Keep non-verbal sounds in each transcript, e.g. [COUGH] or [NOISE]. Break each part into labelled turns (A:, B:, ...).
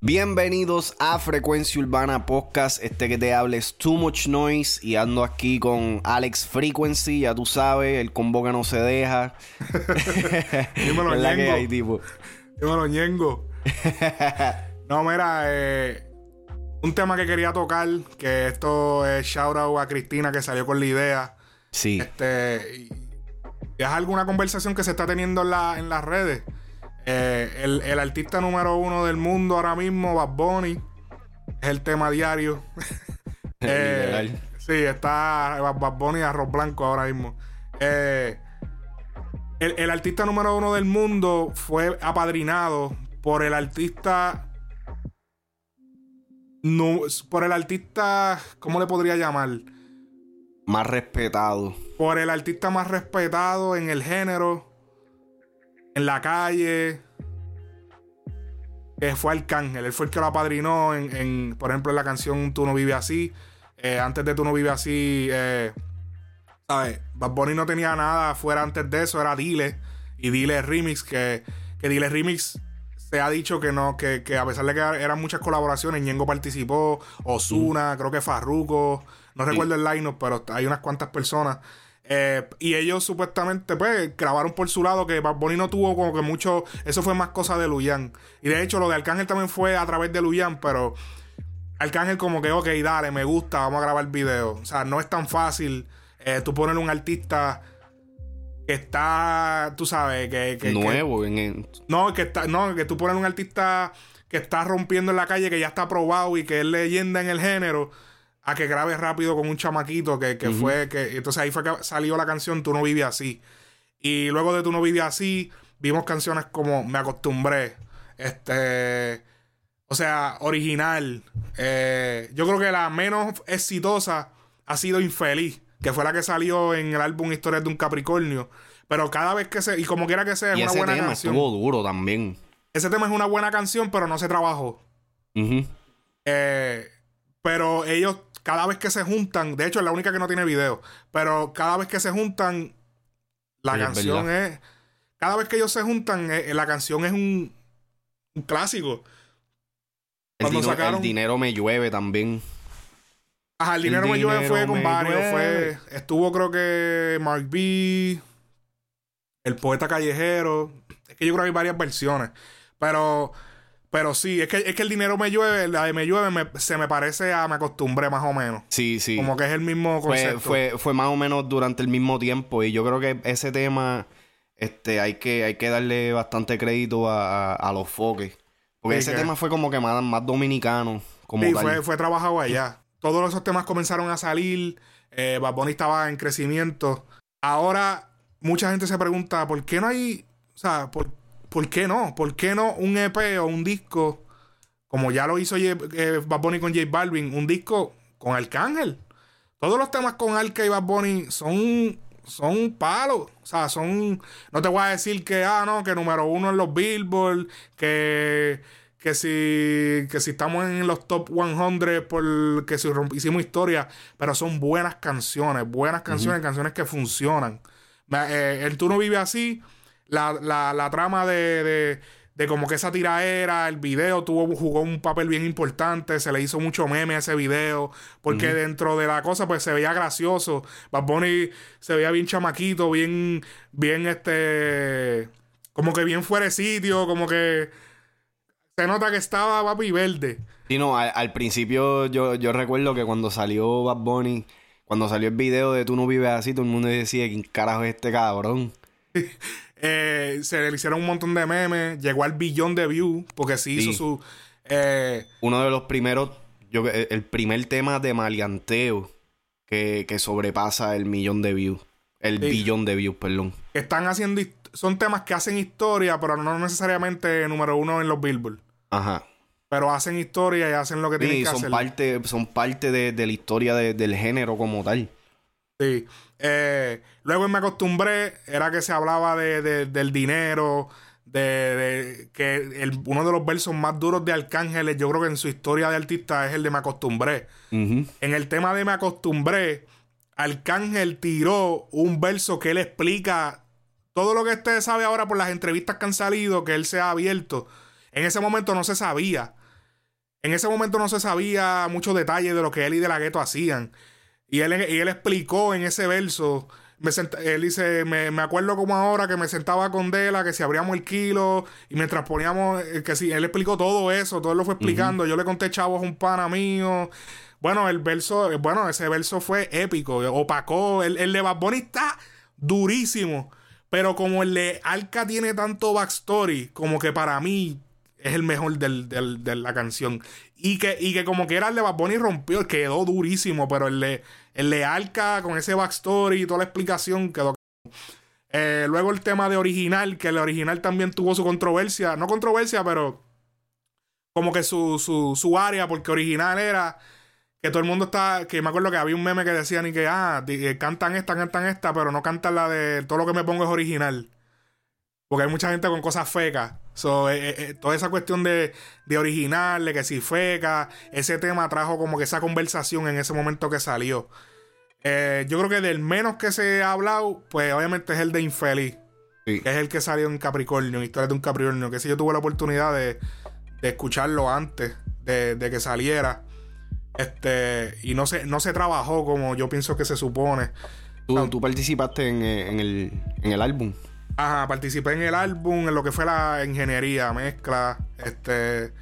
A: Bienvenidos a Frecuencia Urbana Podcast, este que te hables Too Much Noise y ando aquí con Alex Frequency, ya tú sabes, el combo que no se deja. [LAUGHS]
B: Dímelo,
A: la que hay, tipo.
B: Dímelo, Ñengo. [LAUGHS] no, mira, eh, un tema que quería tocar, que esto es shout out a Cristina que salió con la idea.
A: Sí,
B: Este, y es alguna conversación que se está teniendo en, la- en las redes. Eh, el, el artista número uno del mundo ahora mismo, Bad Bunny, es el tema diario. [LAUGHS] Eh, sí, está Bad Bunny Arroz Blanco ahora mismo. Eh, el, el artista número uno del mundo fue apadrinado por el artista. No, por el artista. ¿Cómo le podría llamar?
A: Más respetado.
B: Por el artista más respetado en el género. En la calle. Que fue Arcángel. Él fue el que lo apadrinó en, en, por ejemplo, en la canción Tú no vives así. Eh, antes de Tú no vives así. Eh, ¿Sabes? Bad Bunny no tenía nada fuera antes de eso. Era Dile. Y Dile Remix. Que, que Dile Remix se ha dicho que no. Que, que a pesar de que eran muchas colaboraciones, Ñengo participó. Osuna, creo que Farruko. No
A: Sí.
B: recuerdo el line pero hay unas cuantas personas. Eh, y ellos supuestamente, pues, grabaron por su lado que Bad Bunny no tuvo como que mucho. Eso fue más cosa de Luyan. Y de hecho, lo de Arcángel también fue a través de Luyan, pero Arcángel, como que, ok, dale, me gusta, vamos a grabar video. O sea, no es tan fácil eh, tú poner un artista que está, tú sabes, que. que- que-
A: Nuevo en el-
B: no, que está, no, que tú pones un artista que está rompiendo en la calle, que ya está probado y que es leyenda en el género, a que grabe rápido con un chamaquito que, que fue, que entonces ahí fue que salió la canción Tú no vives así. Y luego de Tú no vives así, vimos canciones como Me acostumbré. Este. O sea, original. Eh, yo creo que la menos exitosa ha sido Infeliz, que fue la que salió en el álbum Historias de un Capricornio. Pero cada vez que se. Y como quiera que sea, es
A: Y
B: una
A: ese
B: buena
A: tema
B: canción.
A: estuvo duro también.
B: Ese tema es una buena canción, pero no se trabajó. Eh, pero ellos, cada vez que se juntan, de hecho es la única que no tiene video, pero cada vez que se juntan, la
A: Sí,
B: canción es. Cada vez que ellos se juntan, eh, la canción es un, un clásico.
A: El, dino-
B: sacaron-
A: el dinero me llueve también.
B: Ajá, el
A: El
B: dinero me llueve fue con varios. Fue, estuvo creo que Mark B, el poeta callejero. Es que yo creo que hay varias versiones. Pero, pero sí, es que, es que el dinero me llueve, la de me llueve me- se me parece a me acostumbré más o menos.
A: Sí, sí.
B: Como que es el mismo
A: fue,
B: concepto.
A: fue, fue más o menos durante el mismo tiempo. Y yo creo que ese tema, este, hay que, hay que darle bastante crédito a, a- a los foques. Porque
B: Sí,
A: ese
B: que-
A: tema fue como que más, más dominicano. Como
B: Sí,
A: tal.
B: fue, fue trabajado allá. Todos esos temas comenzaron a salir. Eh, Bad Bunny estaba en crecimiento. Ahora, mucha gente se pregunta, ¿por qué no hay. O sea, ¿por, por qué no? ¿Por qué no un EP o un disco? Como ya lo hizo eh, Bad Bunny con J Balvin, un disco con Arcángel. Todos los temas con Arca y Bad Bunny son, son palos. O sea, son. No te voy a decir que, ah, no, que número uno en los Billboard, que, que, si, que si estamos en los top 100, por, que si hicimos historia, pero son buenas canciones, buenas canciones, canciones que funcionan. Eh, el Tú no vive así, la, la, la trama de, de, de como que esa tiraera, el video tuvo, jugó un papel bien importante, se le hizo mucho meme a ese video, porque dentro de la cosa pues se veía gracioso, Bad Bunny se veía bien chamaquito, bien, bien este, como que bien fuera de sitio, como que se nota que estaba papi verde.
A: Sí, no, al, al principio yo, yo recuerdo que cuando salió Bad Bunny, cuando salió el video de Tú no vives así, todo el mundo decía, ¿quién carajo es este cabrón? [LAUGHS]
B: Eh, se le hicieron un montón de memes, llegó al billón de views, porque sí,
A: Sí.
B: hizo su... eh,
A: Uno de los primeros, yo el primer tema de maleanteo que, que sobrepasa el millón de views. El
B: Sí.
A: billón de views, perdón.
B: están haciendo son temas que hacen historia, pero no necesariamente número uno en los Billboard.
A: Ajá.
B: Pero hacen historia y hacen lo que tienen
A: Sí,
B: que
A: son
B: hacer.
A: parte, son parte de, de la historia de- del género como tal.
B: Sí. Eh, luego Me Acostumbré era que se hablaba de, de- del dinero, de, de- que el- uno de los versos más duros de Arcángeles, yo creo que en su historia de artista es el de Me Acostumbré. En el tema de Me Acostumbré, Arcángel tiró un verso que él explica todo lo que usted sabe ahora por las entrevistas que han salido, que él se ha abierto, en ese momento no se sabía. En ese momento no se sabía muchos detalles de lo que él y De La Gueto hacían. Y él, y él explicó en ese verso me él dice, me, me, acuerdo como ahora que me sentaba con Dela, que si abríamos el kilo y mientras poníamos, eh, que si él explicó todo eso, todo lo fue explicando. Yo le conté chavos un pana mío. Bueno, el verso, bueno, ese verso fue épico, opacó. El, el de Bad Bunny está durísimo. Pero como el de Alca tiene tanto backstory, como que para mí es el mejor del, de la canción. Y que, y que como el de Bad Bunny rompió, quedó durísimo, pero el de, el de Alca con ese backstory y toda la explicación quedó... Eh, luego el tema de original, que el original también tuvo su controversia, no controversia, pero como que su, su, su área, porque original era que todo el mundo está, que me acuerdo que había un meme que decía ni que, ah, eh, cantan esta, cantan esta, pero no cantan la de todo lo que me pongo es original. Porque hay mucha gente con cosas fecas. So, eh, eh, toda esa cuestión de, de, original, de que si feca, ese tema trajo como que esa conversación en ese momento que salió. yo creo que del menos que se ha hablado, pues obviamente es el de Infeliz. Que es el que salió en Capricornio, Historia de un Capricornio. Que si yo tuve la oportunidad de, de escucharlo antes de, de que saliera. Este, y no se, no se trabajó como yo pienso que se supone.
A: Tú, participaste eh, en, el, en el álbum.
B: Ajá, participé en el álbum, en lo que fue la ingeniería, mezcla, este,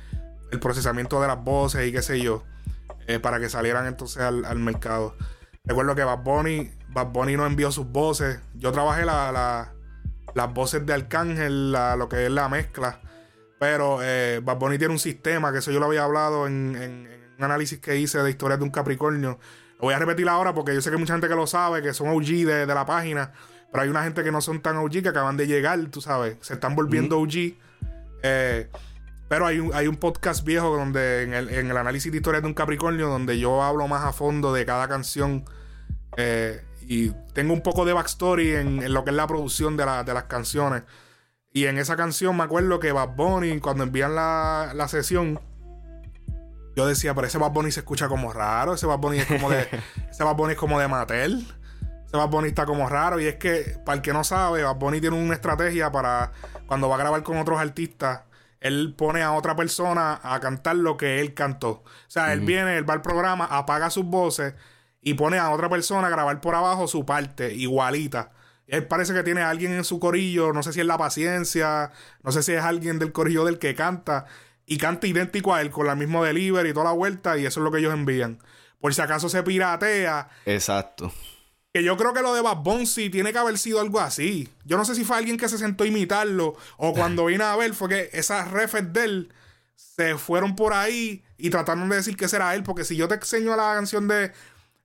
B: el procesamiento de las voces y qué sé yo, eh, para que salieran entonces al, mercado. Recuerdo que Bad Bunny, Bad Bunny no envió sus voces. Yo trabajé la, las voces de Arcángel, lo que es la mezcla. Pero eh, Bad Bunny tiene un sistema, que eso yo lo había hablado en un análisis que hice de historias de un Capricornio. Lo voy a repetir ahora porque yo sé que mucha gente que lo sabe, que son OG de, la página, pero hay una gente que no son tan OG que acaban de llegar, tú sabes, se están volviendo OG. Eh, pero hay un, hay un podcast viejo donde en el, análisis de historias de un Capricornio, donde yo hablo más a fondo de cada canción. Eh, y tengo un poco de backstory en, lo que es la producción de, de, las canciones. Y en esa canción me acuerdo que Bad Bunny, cuando envían la, la sesión, yo decía, pero ese Bad Bunny se escucha como raro, ese Bad Bunny es como de, [LAUGHS] ese Bad Bunny es como de Mattel. Ese Bad Bunny está como raro. Y es que, para el que no sabe, Bad Bunny tiene una estrategia para cuando va a grabar con otros artistas, él pone a otra persona a cantar lo que él cantó. O sea, él viene, él va al programa, apaga sus voces y pone a otra persona a grabar por abajo su parte, igualita. Él parece que tiene a alguien en su corillo, no sé si es la paciencia, no sé si es alguien del corillo del que canta, y canta idéntico a él, con la mismo delivery y toda la vuelta, y eso es lo que ellos envían. Por si acaso se piratea.
A: Exacto.
B: Que yo creo que lo de Bad Bunny tiene que haber sido algo así. Yo no sé si fue alguien que se sentó a imitarlo, o cuando vine a ver, fue que esas refes de él se fueron por ahí y trataron de decir que será él, porque si yo te enseño la canción de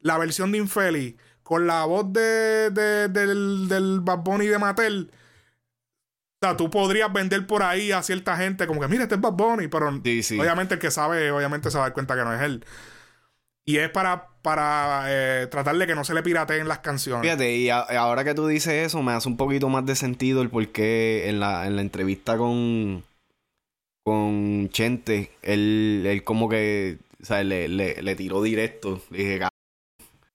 B: la versión de Infeli con la voz de, del, del Bad Bunny de Mattel o sea, tú podrías vender por ahí a cierta gente como que, mira, este es Bad Bunny, pero obviamente el que sabe, obviamente se va a dar cuenta que no es él. Y es para, para eh, tratar de que no se le pirateen las canciones.
A: Fíjate, y ahora que tú dices eso, me hace un poquito más de sentido el por qué en la, en la entrevista con, con Chente, él, él como que, o sea, le, le, tiró directo. Le dije,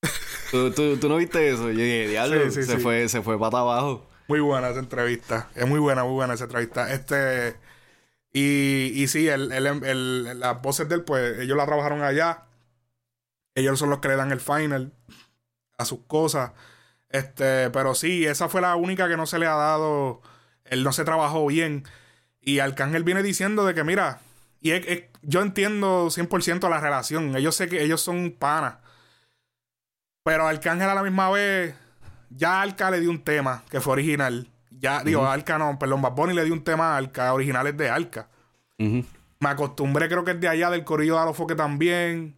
A: [LAUGHS] ¿Tú, tú, ¿Tú, no viste eso? Yo dije, diablo, se, Fue, se fue para abajo.
B: Muy buena esa entrevista. Es muy buena, muy buena esa entrevista. Este. Y, y sí, el, el, las voces de él, pues ellos la trabajaron allá. Ellos son los que le dan el final a sus cosas. Este, pero sí, esa fue la única que no se le ha dado. Él no se trabajó bien. Y Arcángel viene diciendo de que, mira, y yo entiendo 100% la relación. Ellos sé que ellos son panas. Pero Arcángel a la misma vez ya Alca le dio un tema que fue original. Ya, digo, Alca no, perdón, Bad Bunny le dio un tema a Alca, originales de Alca. Me acostumbré, creo que es de allá, del Corrillo de Alofoque también.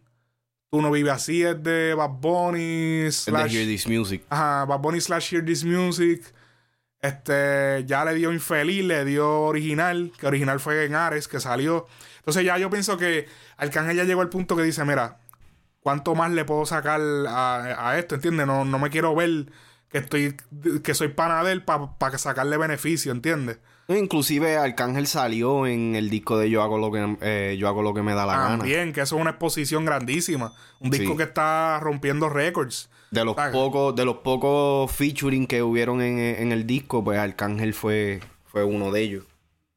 B: Tú no vives así, es de Bad Bunny
A: slash... Hear This Music.
B: Ajá, Bad Bunny slash Hear This Music. Este, ya le dio Infeliz, le dio original, que original fue en Ares, que salió. Entonces ya yo pienso que Arcángel ya llegó al punto que dice, mira, ¿cuánto más le puedo sacar a, a esto? ¿Entiendes? No, no me quiero ver que estoy, que soy pana de él para sacarle beneficio, ¿entiendes?
A: Inclusive Arcángel salió en el disco de Yo hago lo que eh, yo hago lo que me da la gana.
B: También, que eso es una exposición grandísima. Un disco que está rompiendo récords.
A: De los pocos, de los pocos featuring que hubieron en, el disco, pues Arcángel fue, fue uno de ellos.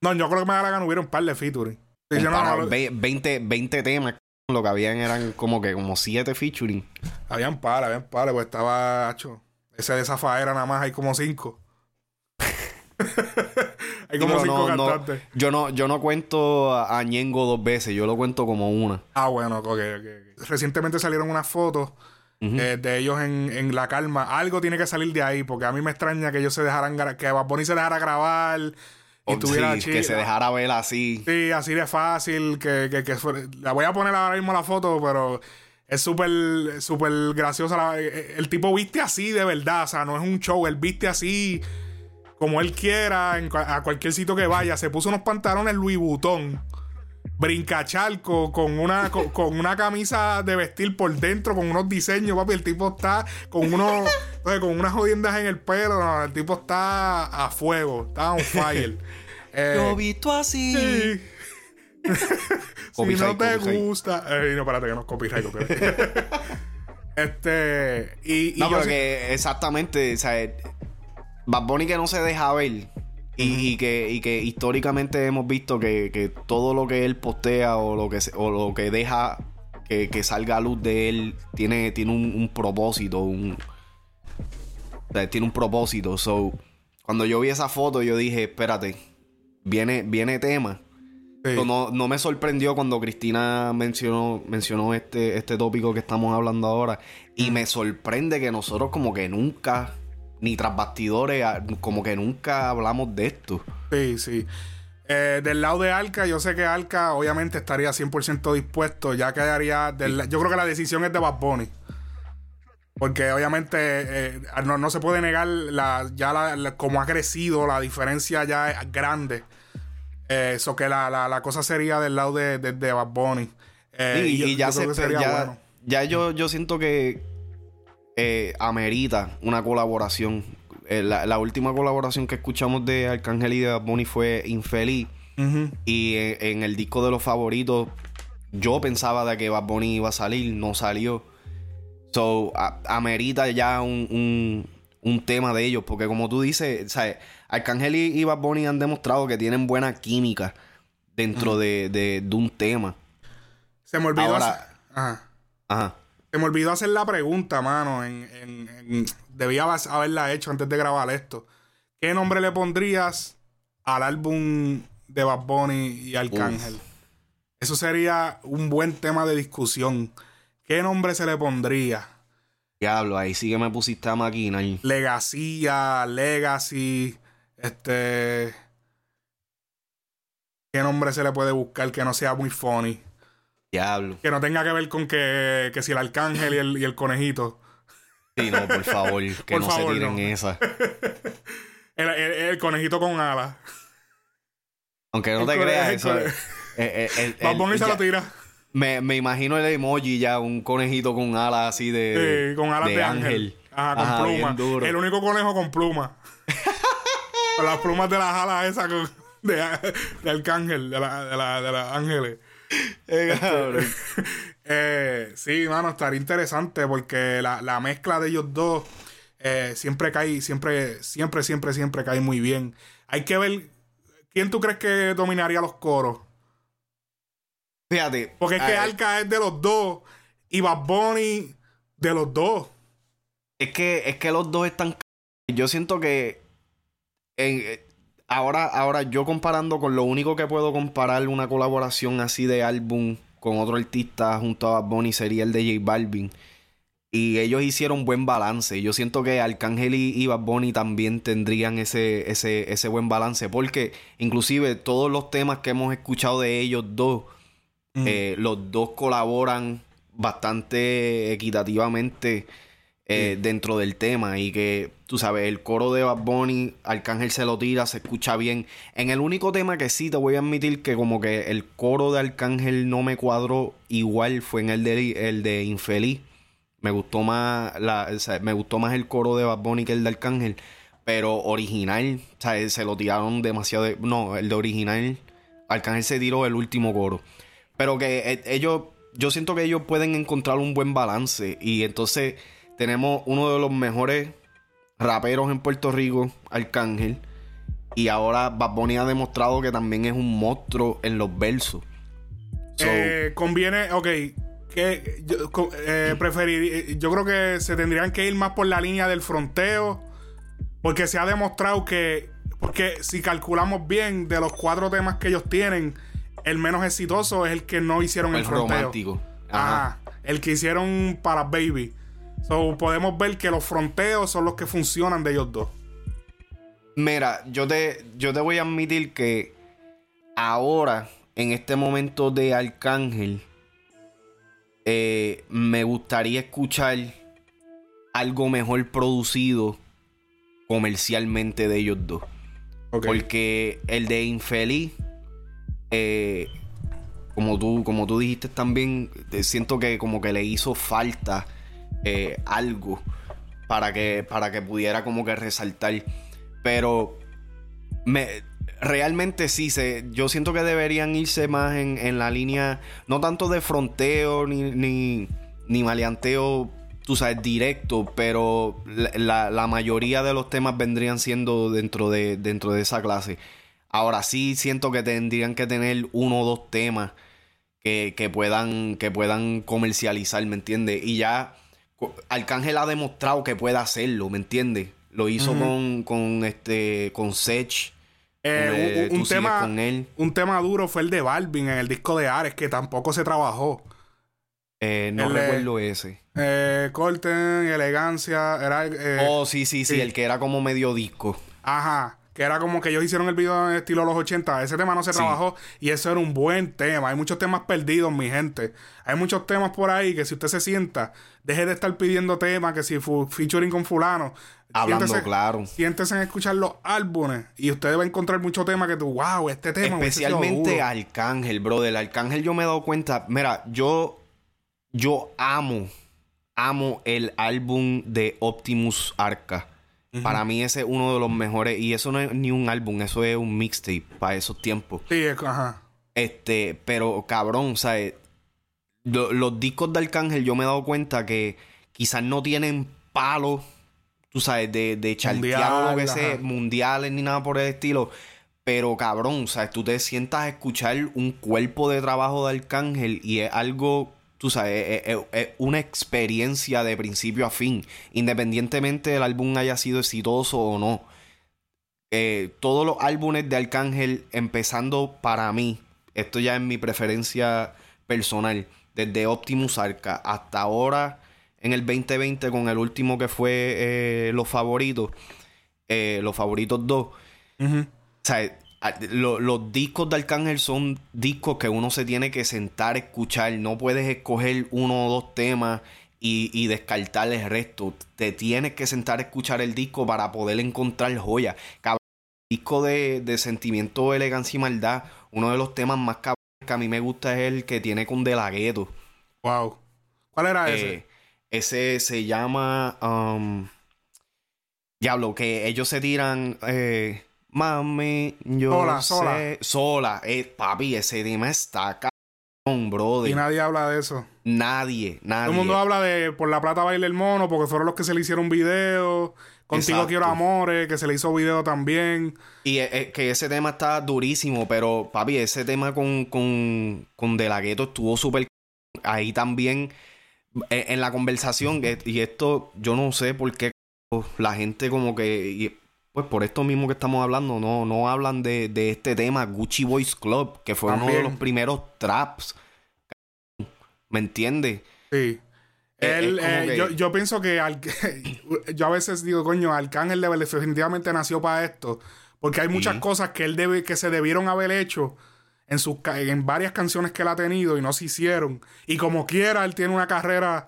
B: No, yo creo que me da la gana hubieron un par de featuring.
A: 20, 20 temas. Lo que habían eran como que como 7 featuring.
B: Habían par, habían par, pues estaba hecho. Ese de Zafaera nada más hay como 5. [LAUGHS] Hay como cinco cantantes.
A: yo, no, yo no cuento a Ñengo dos veces, yo lo cuento como una.
B: Ah, bueno, ok, Recientemente salieron unas fotos eh, de ellos en, La Calma. Algo tiene que salir de ahí, porque a mí me extraña que ellos se dejaran, que Bad se dejara grabar. Y
A: oh, tuviera que se dejara ver así.
B: Sí, así de fácil. Que, que, la voy a poner ahora mismo la foto, pero es súper súper graciosa. Eh, el tipo viste así de verdad. O sea, no es un show. Él viste así como él quiera, a cualquier sitio que vaya. Se puso unos pantalones Louis Vuitton, brincachalco, con una, con, una camisa de vestir por dentro, con unos diseños, papi. El tipo está con unos, con unas jodiendas en el pelo. el tipo está a fuego, está on fire. [LAUGHS]
A: Eh, Lo visto así. [LAUGHS]
B: si no te gusta. Eh, no, espérate que no copyright, [LAUGHS] este. Y,
A: no, porque exactamente, o sea, Bad Bunny que no se deja ver. Y, que, que históricamente hemos visto que, todo lo que él postea o lo que, o lo que deja que, salga a luz de él tiene, tiene un, propósito. Un, tiene un propósito. So, cuando yo vi esa foto, yo dije, espérate, viene, viene tema. no, no, me sorprendió cuando Cristina mencionó, mencionó este, este tópico que estamos hablando ahora. Y me sorprende que nosotros como que nunca ni tras bastidores, como que nunca hablamos de esto.
B: Sí, sí. Eh, del lado de Alca, yo sé que Alca obviamente estaría 100% dispuesto, ya quedaría... yo creo que la decisión es de Bad Bunny. Porque obviamente eh, no, se puede negar la, ya la, como ha crecido, la diferencia ya es grande. Eso eh, que la, cosa sería del lado de, de, Bad Bunny.
A: y, ya, se, ya, ya yo, yo siento que, eh, amerita una colaboración. Eh, la, última colaboración que escuchamos de Arcángel y de Bad fue Infeliz. Y en, el disco de los favoritos, yo pensaba de que Bad Bunny iba a salir, no salió. So, amerita ya un, tema de ellos, porque como tú dices, ¿sabes? Arcángel y, Bad Bunny han demostrado que tienen buena química dentro de, de, un tema.
B: Se me olvidó. Ahora, Ajá. Ajá. Se me olvidó hacer la pregunta, mano. En, debía haberla hecho antes de grabar esto. ¿Qué nombre le pondrías al álbum de Bad Bunny y Arcángel? Eso sería un buen tema de discusión. ¿Qué nombre se le pondría?
A: Diablo, ahí sí que me pusiste a máquina.
B: Legacía, Legacy, este... ¿Qué nombre se le puede buscar que no sea muy funny?
A: Diablo.
B: Que no tenga que ver con que, que si el arcángel y el, y el conejito.
A: Sí, no, por favor, [LAUGHS] que no se tiren esa. [LAUGHS]
B: el, conejito con alas.
A: Aunque no te creas, eso. Eh,
B: eh, el, [LAUGHS] se lo tira.
A: Me, me, imagino el emoji ya, un conejito con alas así de.
B: Sí, con alas de, ángel. Ajá, con pluma. El único conejo con pluma. con las plumas de las alas esas de, de arcángel, de la, de la, de las ángeles. [LAUGHS] Eh, [LAUGHS] eh, sí, mano, estaría interesante porque la, mezcla de ellos dos eh, siempre cae, siempre, siempre, siempre, siempre cae muy bien. Hay que ver quién tú crees que dominaría los coros.
A: Fíjate.
B: Porque es que Alka es de los dos y Bad Bunny de los dos.
A: Es que, es que los dos están. Yo siento que en, ahora, ahora yo comparando con lo único que puedo comparar una colaboración así de álbum con otro artista junto a Bad Bunny sería el de J Balvin. Y ellos hicieron buen balance. Yo siento que Arcángel y, Bad Bunny también tendrían ese, ese, ese buen balance. Porque inclusive todos los temas que hemos escuchado de ellos dos, eh, los dos colaboran bastante equitativamente eh, dentro del tema y que, tú sabes, el coro de Bad Bunny, Arcángel se lo tira, se escucha bien. En el único tema que sí te voy a admitir que como que el coro de Arcángel no me cuadró igual fue en el de, el de Infeliz. Me gustó más la, me gustó más el coro de Bad Bunny que el de Arcángel. Pero original, o sea, se lo tiraron demasiado. de- no, el de original, Arcángel se tiró el último coro. Pero que eh, ellos, yo siento que ellos pueden encontrar un buen balance. Y entonces tenemos uno de los mejores raperos en Puerto Rico, Arcángel. Y ahora Bad Bunny ha demostrado que también es un monstruo en los versos. So,
B: Eh, conviene, ok. Que yo, eh, preferir, eh, yo creo que se tendrían que ir más por la línea del fronteo. Porque se ha demostrado que. Porque si calculamos bien, de los cuatro temas que ellos tienen, el menos exitoso es el que no hicieron el,
A: el
B: fronteo.
A: romántico. Ajá.
B: Ajá. El que hicieron para Baby. So, podemos ver que los fronteos son los que funcionan de ellos dos.
A: Mira, yo te, yo te voy a admitir que ahora, en este momento de Arcángel, eh, me gustaría escuchar algo mejor producido comercialmente de ellos dos. Porque el de Infeliz, eh, como, tú, como tú dijiste también, eh, siento que como que le hizo falta eh, algo para que, para que pudiera como que resaltar. Pero me, realmente sí, se, yo siento que deberían irse más en, en la línea, no tanto de fronteo ni, ni, ni maleanteo, tú sabes, directo, pero la, la- mayoría de los temas vendrían siendo dentro de, dentro de esa clase. Ahora sí siento que tendrían que tener uno o dos temas que, que puedan, que puedan comercializar, ¿me entiendes? Y ya Arcángel ha demostrado que puede hacerlo, ¿me entiendes? Lo hizo con, con este con Sech.
B: Eh,
A: Eh,
B: un, tema,
A: con él.
B: un tema duro fue el de Balvin en el disco de Ares, que tampoco se trabajó.
A: Eh, no
B: El,
A: recuerdo ese.
B: Eh, Corten, elegancia, era. eh,
A: oh, sí, sí, sí. el que era como medio disco.
B: Ajá. Que era como que ellos hicieron el video en estilo los 80. Ese tema no se
A: Sí.
B: trabajó y eso era un buen tema. Hay muchos temas perdidos, mi gente. Hay muchos temas por ahí que si usted se sienta, deje de estar pidiendo temas, que si featuring con fulano.
A: Hablando
B: siéntese-
A: claro.
B: Siéntese en escuchar los álbumes y usted va a encontrar muchos temas que tú, wow, este tema.
A: Especialmente
B: duro".
A: Arcángel, brother. Arcángel yo me he dado cuenta. Mira, yo. Yo amo. Amo el álbum de Optimus Arca. Para mí ese es uno de los mejores. Y eso no es ni un álbum, eso es un mixtape para esos tiempos.
B: Sí, es- ajá.
A: Este, pero cabrón, ¿sabes? Lo- los discos de Arcángel yo me he dado cuenta que quizás no tienen palos, tú sabes, de, de chartear o lo que sea, mundiales ni nada por el estilo. Pero cabrón, ¿sabes? Tú te sientas a escuchar un cuerpo de trabajo de Arcángel y es algo, tú sabes, es, es- es una experiencia de principio a fin, independientemente del álbum haya sido exitoso o no. Eh, todos los álbumes de Arcángel, empezando para mí, esto ya es mi preferencia personal, desde Optimus Arca hasta ahora en el 2020 con el último que fue eh, Los Favoritos, eh, Los Favoritos 2.
B: Ujú.
A: O sea, a- lo- los discos de Arcángel son discos que uno se tiene que sentar a escuchar. No puedes escoger uno o dos temas y, y descartar el resto. Te tienes que sentar a escuchar el disco para poder encontrar joya. Cabrón, el disco de, de Sentimiento, Elegancia y Maldad, uno de los temas más cabrones que a mí me gusta es el que tiene con De La Ghetto.
B: Wow. ¿Cuál era ese?
A: Eh, ese se llama. um, Diablo, que ellos se tiran. eh, Mami, yo.
B: Sola,
A: sé-
B: sola.
A: Sola. Eh, papi, ese tema está cabrón, brother.
B: Y nadie habla de eso.
A: Nadie, nadie.
B: Todo el mundo habla de Por la Plata Baila el Mono, porque fueron los que se le hicieron video. Contigo
A: Exacto.
B: Quiero Amores, que se le hizo video también.
A: Y eh, eh, que ese tema está durísimo, pero papi, ese tema con, con, con De La Ghetto estuvo súper. Ahí también, eh, en la conversación, y esto yo no sé por qué la gente como que. y, pues por esto mismo que estamos hablando, no, no hablan de, de este tema, Gucci Boys Club, que fue uno de los primeros traps. ¿Me entiendes?
B: Sí.
A: Eh,
B: Él, eh,
A: que-
B: yo, yo pienso que Al- [LAUGHS] yo a veces digo, coño, Arcángel de- definitivamente nació para esto. Porque hay muchas
A: Sí.
B: cosas que él debe, que se debieron haber hecho en sus en varias canciones que él ha tenido y no se hicieron. Y como quiera, él tiene una carrera.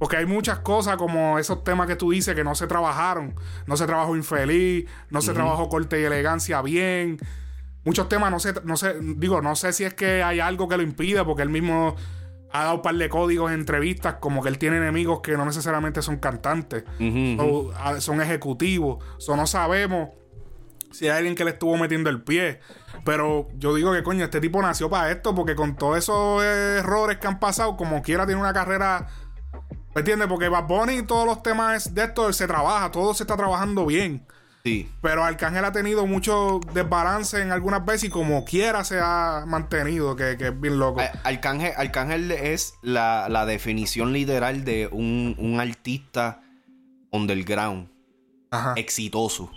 B: Porque hay muchas cosas como esos temas que tú dices que no se trabajaron. No se trabajó infeliz, no se trabajó corte y elegancia bien. Muchos temas no sé, no sé, digo, no sé si es que hay algo que lo impida, porque él mismo ha dado un par de códigos en entrevistas, como que él tiene enemigos que no necesariamente son cantantes, o, son ejecutivos. O no sabemos si hay alguien que le estuvo metiendo el pie. Pero yo digo que coño, este tipo nació para esto, porque con todos esos errores que han pasado, como quiera, tiene una carrera. ¿Me entiendes? Porque Bad Bunny y todos los temas de esto se trabaja, todo se está trabajando bien.
A: Sí.
B: Pero Arcángel ha tenido mucho desbalance en algunas veces y como quiera se ha mantenido, que, que es bien loco.
A: Al- Arcángel, Arcángel es la, la definición literal de un, un artista underground,
B: Ajá.
A: exitoso.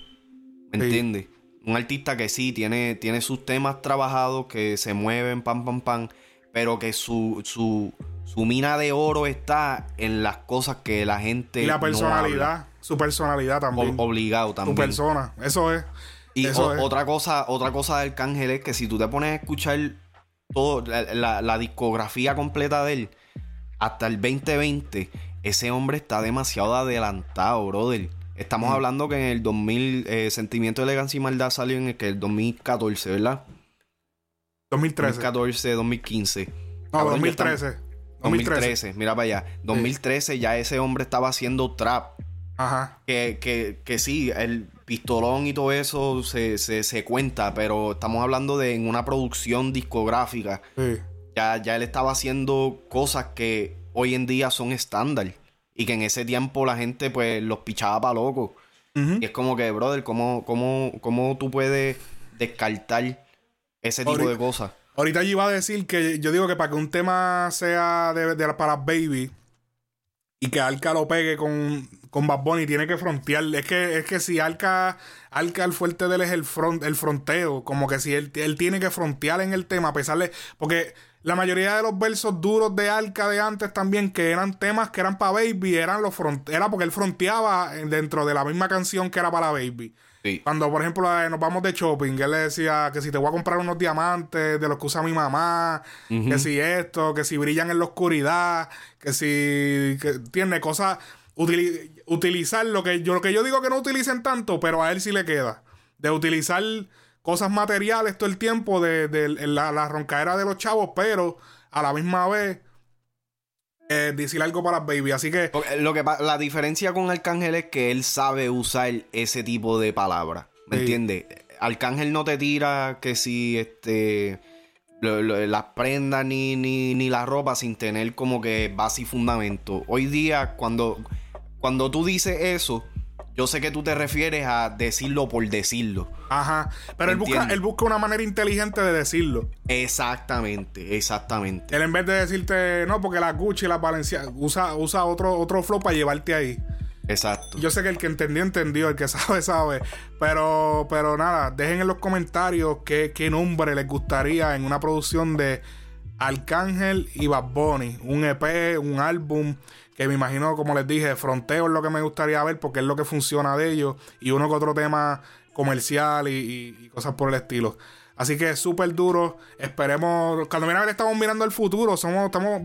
A: ¿Me
B: Sí.
A: entiendes? Un artista que sí tiene, tiene sus temas trabajados, que se mueven, pam, pam, pam, pero que su, su, su mina de oro está en las cosas que la gente.
B: Y la personalidad, su personalidad
A: O-
B: también.
A: obligado
B: su
A: también.
B: persona, eso es.
A: Y
B: Eso
A: o-
B: es.
A: otra cosa, otra cosa de Arcángel es que si tú te pones a escuchar todo, la, la- la discografía completa de él, hasta el 2020, ese hombre está demasiado adelantado, brother. Estamos
B: Mm.
A: hablando que en el 2000, eh, Sentimiento de Elegancia y Maldad salió en el, que el 2014, ¿verdad?
B: 2013.
A: 2014, 2015.
B: No,
A: Cabrón, ya
B: 2013.
A: estamos-
B: 2013.
A: 2013, mira para allá. 2013 ya ese hombre estaba haciendo trap.
B: Ajá.
A: Que, que, que sí, el pistolón y todo eso se, se, se cuenta, pero estamos hablando de en una producción discográfica.
B: Sí.
A: Ya, ya él estaba haciendo cosas que hoy en día son estándar. Y que en ese tiempo la gente pues los pichaba para loco. Y es como que, brother, ¿cómo, cómo, cómo tú puedes descartar ese tipo
B: Ahorita-
A: de cosas?
B: Ahorita yo iba a decir que yo digo que para que un tema sea de, de- para Baby y que Alca lo pegue con, con Bad Bunny, tiene que frontear. Es que, es que si Alca, Alca el fuerte de él es el, front, el fronteo, como que si él, él tiene que frontear en el tema, a pesar de. Porque la mayoría de los versos duros de Alca de antes también, que eran temas que eran para Baby, eran los front, era porque él fronteaba dentro de la misma canción que era para Baby.
A: Sí.
B: Cuando, por ejemplo, eh, nos vamos de shopping, él le decía que si te voy a comprar unos diamantes de los que usa mi mamá, que si esto, que si brillan en la oscuridad, que si que tiene cosas, utili- utilizar lo que yo lo que yo digo que no utilicen tanto, pero a él sí le queda. De utilizar cosas materiales todo el tiempo de, de la, la roncadera de los chavos, pero a la misma vez eh, decir algo para las baby. Así que
A: Porque lo que la diferencia con Arcángel es que él sabe usar ese tipo de palabras. ¿Me
B: Sí.
A: entiendes? Arcángel no te tira que si este las prendas ni, ni, ni la ropa sin tener como que base y fundamento. Hoy día, cuando, cuando tú dices eso, yo sé que tú te refieres a decirlo por decirlo.
B: Ajá. Pero él busca, él busca una manera inteligente de decirlo.
A: Exactamente, exactamente.
B: Él en vez de decirte, no, porque la Gucci y la Valencia usa, usa otro, otro flow para llevarte ahí.
A: Exacto.
B: Yo sé que el que entendió, entendió, el que [LAUGHS] sabe, sabe. Pero, pero nada, dejen en los comentarios qué, qué nombre les gustaría en una producción de Arcángel y Bad Bunny. Un EP, un álbum, que me imagino, como les dije, fronteo es lo que me gustaría ver porque es lo que funciona de ellos. Y uno que otro tema comercial y, cosas por el estilo. Así que súper duro. Esperemos. Cuando mira estamos mirando el futuro. Somos, estamos,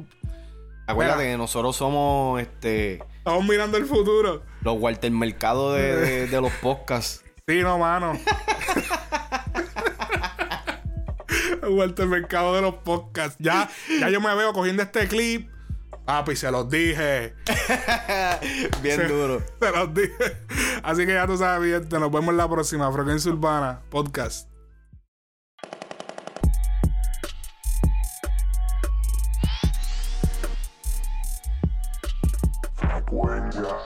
A: Acuérdate
B: Mira.
A: que nosotros somos este
B: estamos mirando el futuro.
A: los Walter Mercado de, de- de los podcasts.
B: Sí, no, mano. [LAUGHS] El mercado de los podcasts. Ya, ya yo me veo cogiendo este clip. Papi, se los dije. [LAUGHS]
A: Bien
B: Se-
A: duro. [LAUGHS]
B: Se los dije. Así que ya tú sabes, gente, Nos vemos en la próxima. Frecuencia Urbana Podcast.
C: Frecuencia